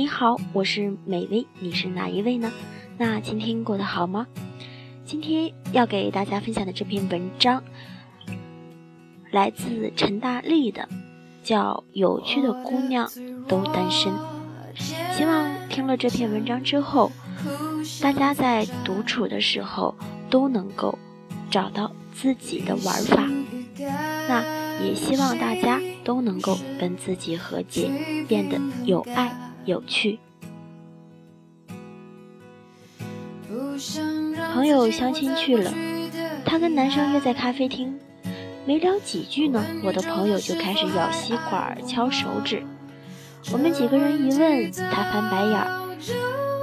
你好，我是美薇，你是哪一位呢？那今天过得好吗？今天要给大家分享的这篇文章来自陈大力的，叫《有趣的姑娘都单身》。希望听了这篇文章之后，大家在独处的时候都能够找到自己的玩法。那也希望大家都能够跟自己和解，变得有爱有趣。朋友相亲去了，他跟男生约在咖啡厅，没聊几句呢，我的朋友就开始咬吸管、敲手指。我们几个人一问，他翻白眼儿：“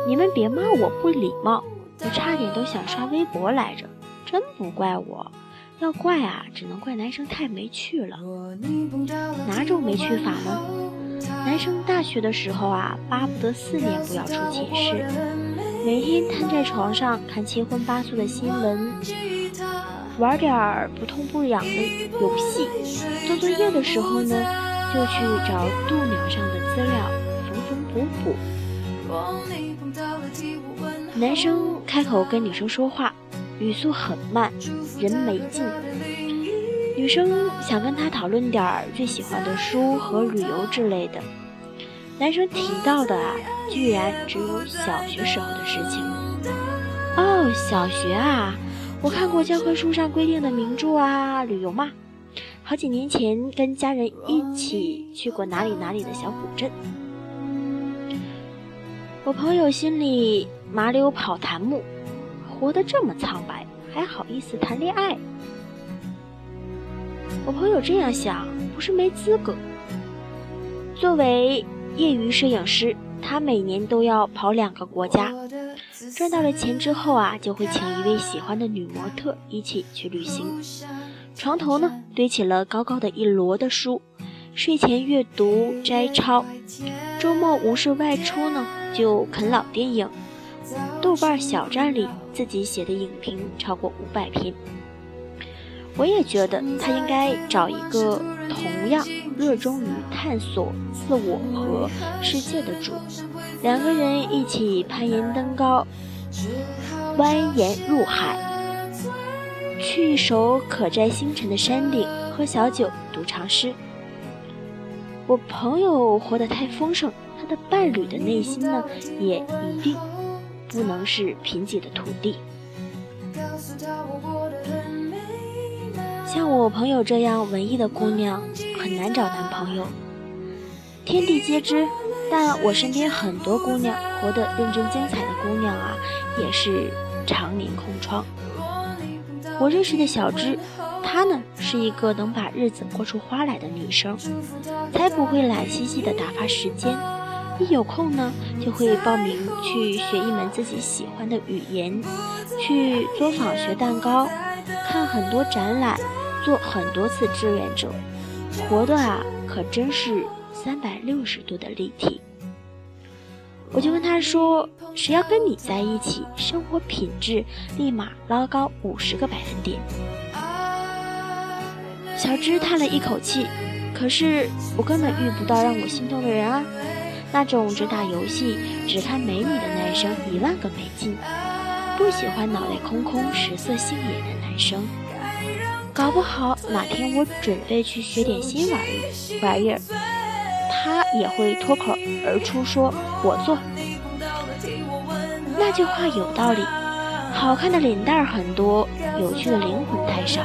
你们别骂我不礼貌，我差点都想刷微博来着，真不怪我，要怪啊，只能怪男生太没趣了。哪种没趣法呢？男生大学的时候啊，巴不得四年不要出寝室。”每天瘫在床上看七荤八素的新闻，玩点儿不痛不痒的游戏。做作业的时候呢，就去找度娘上的资料缝缝补补。男生开口跟女生说话，语速很慢，人没劲。女生想跟他讨论点儿最喜欢的书和旅游之类的。男生提到的啊，居然只有小学时候的事情。哦，小学啊，我看过教科书上规定的名著啊，旅游嘛。好几年前跟家人一起去过哪里哪里的小古镇。我朋友心里麻溜跑檀木，活得这么苍白，还好意思谈恋爱？我朋友这样想，不是没资格。作为。业余摄影师，他每年都要跑两个国家，赚到了钱之后啊，就会请一位喜欢的女模特一起去旅行。床头呢堆起了高高的一摞的书，睡前阅读摘抄，周末无事外出呢就啃老电影。豆瓣小站里自己写的影评超过五百篇。我也觉得他应该找一个同样热衷于探索自我和世界的主，两个人一起攀岩登高，蜿蜒入海，去一首可摘星辰的山顶，喝小酒，读长诗。我朋友活得太丰盛，他的伴侣的内心呢，也一定不能是贫瘠的土地。像我朋友这样文艺的姑娘很难找男朋友，天地皆知。但我身边很多姑娘活得认真精彩的姑娘啊，也是常年空窗。我认识的小芝，她呢是一个能把日子过出花来的女生，才不会懒兮兮的打发时间。一有空呢，就会报名去学一门自己喜欢的语言，去作坊学蛋糕，看很多展览。做很多次志愿者，活的啊可真是三百六十度的立体。我就跟他说：“谁要跟你在一起，生活品质立马拉高五十个百分点。”小芝叹了一口气：“可是我根本遇不到让我心动的人啊！那种只打游戏、只看美女的男生一万个没劲，不喜欢脑袋空空、食色性也的男生。”搞不好哪天我准备去学点新玩意玩意儿，他也会脱口而出说：“我做。”那句话有道理，好看的脸蛋很多，有趣的灵魂太少。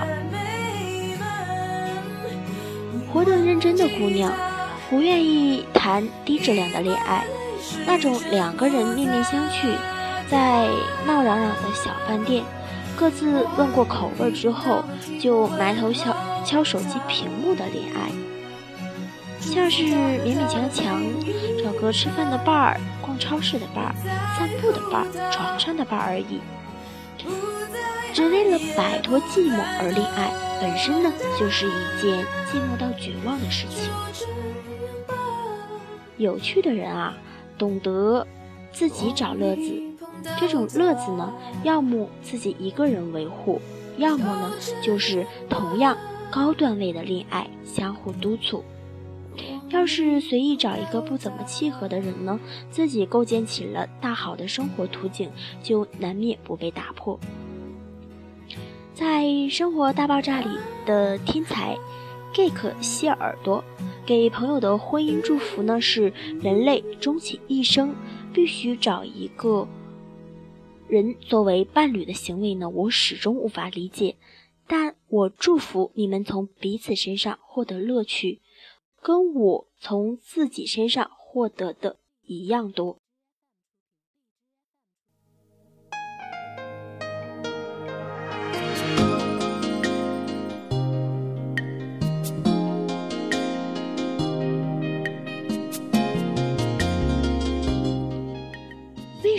活得认真的姑娘，不愿意谈低质量的恋爱，那种两个人面面相觑，在闹嚷嚷的小饭店。各自问过口味之后，就埋头敲敲手机屏幕的恋爱，像是勉勉强强找个吃饭的伴儿、逛超市的伴儿、散步的伴儿、床上的伴儿而已。只为了摆脱寂寞而恋爱，本身呢就是一件寂寞到绝望的事情。有趣的人啊，懂得自己找乐子。这种乐子呢，要么自己一个人维护，要么呢就是同样高段位的恋爱相互督促。要是随意找一个不怎么契合的人呢，自己构建起了大好的生活图景，就难免不被打破。在《生活大爆炸》里的天才 Geek 谢耳朵给朋友的婚姻祝福呢，是人类终其一生必须找一个人作为伴侣的行为呢，我始终无法理解。但我祝福你们从彼此身上获得乐趣，跟我从自己身上获得的一样多。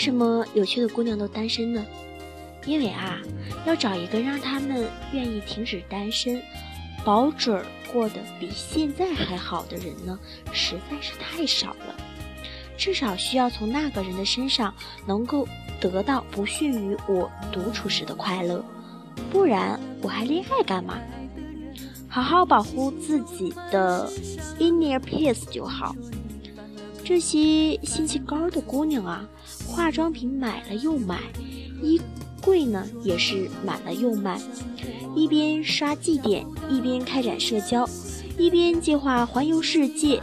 什么有趣的姑娘都单身呢？因为啊，要找一个让他们愿意停止单身、保准儿过得比现在还好的人呢，实在是太少了。至少需要从那个人的身上能够得到不逊于我独处时的快乐，不然我还恋爱干嘛？好好保护自己的 inner peace 就好。这些心气高的姑娘啊，化妆品买了又买，衣。柜呢也是买了又买，一边刷绩点，一边开展社交，一边计划环游世界，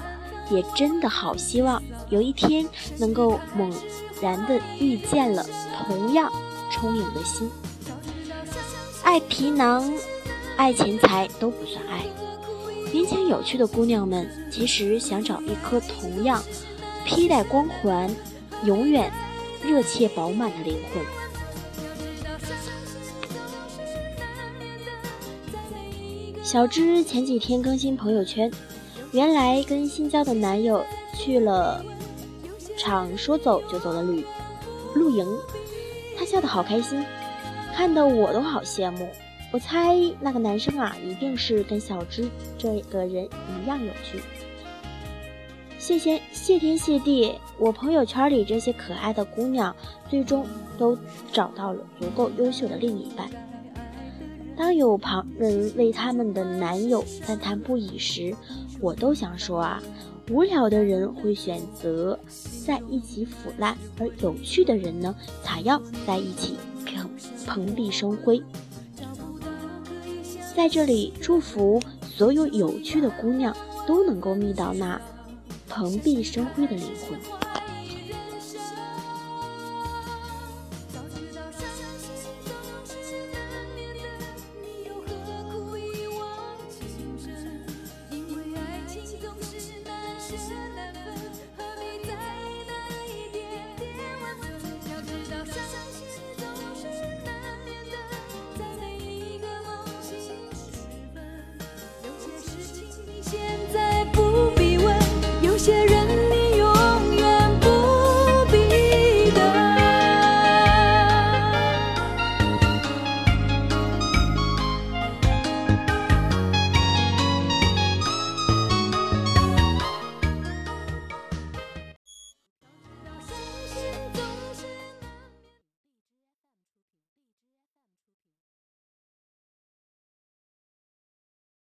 也真的好希望有一天能够猛然的遇见了同样充盈的心。爱皮囊、爱钱财都不算爱。年轻有趣的姑娘们，其实想找一颗同样披戴光环、永远热切饱满的灵魂。小芝前几天更新朋友圈，原来跟新交的男友去了场说走就走的旅露营，她笑得好开心，看得我都好羡慕。我猜那个男生啊，一定是跟小芝这个人一样有趣。谢谢谢天谢地，我朋友圈里这些可爱的姑娘，最终都找到了足够优秀的另一半。当有旁人为他们的男友赞叹不已时，我都想说啊，无聊的人会选择在一起腐烂，而有趣的人呢，才要在一起蓬蓬荜生辉。在这里，祝福所有有趣的姑娘都能够觅到那蓬荜生辉的灵魂。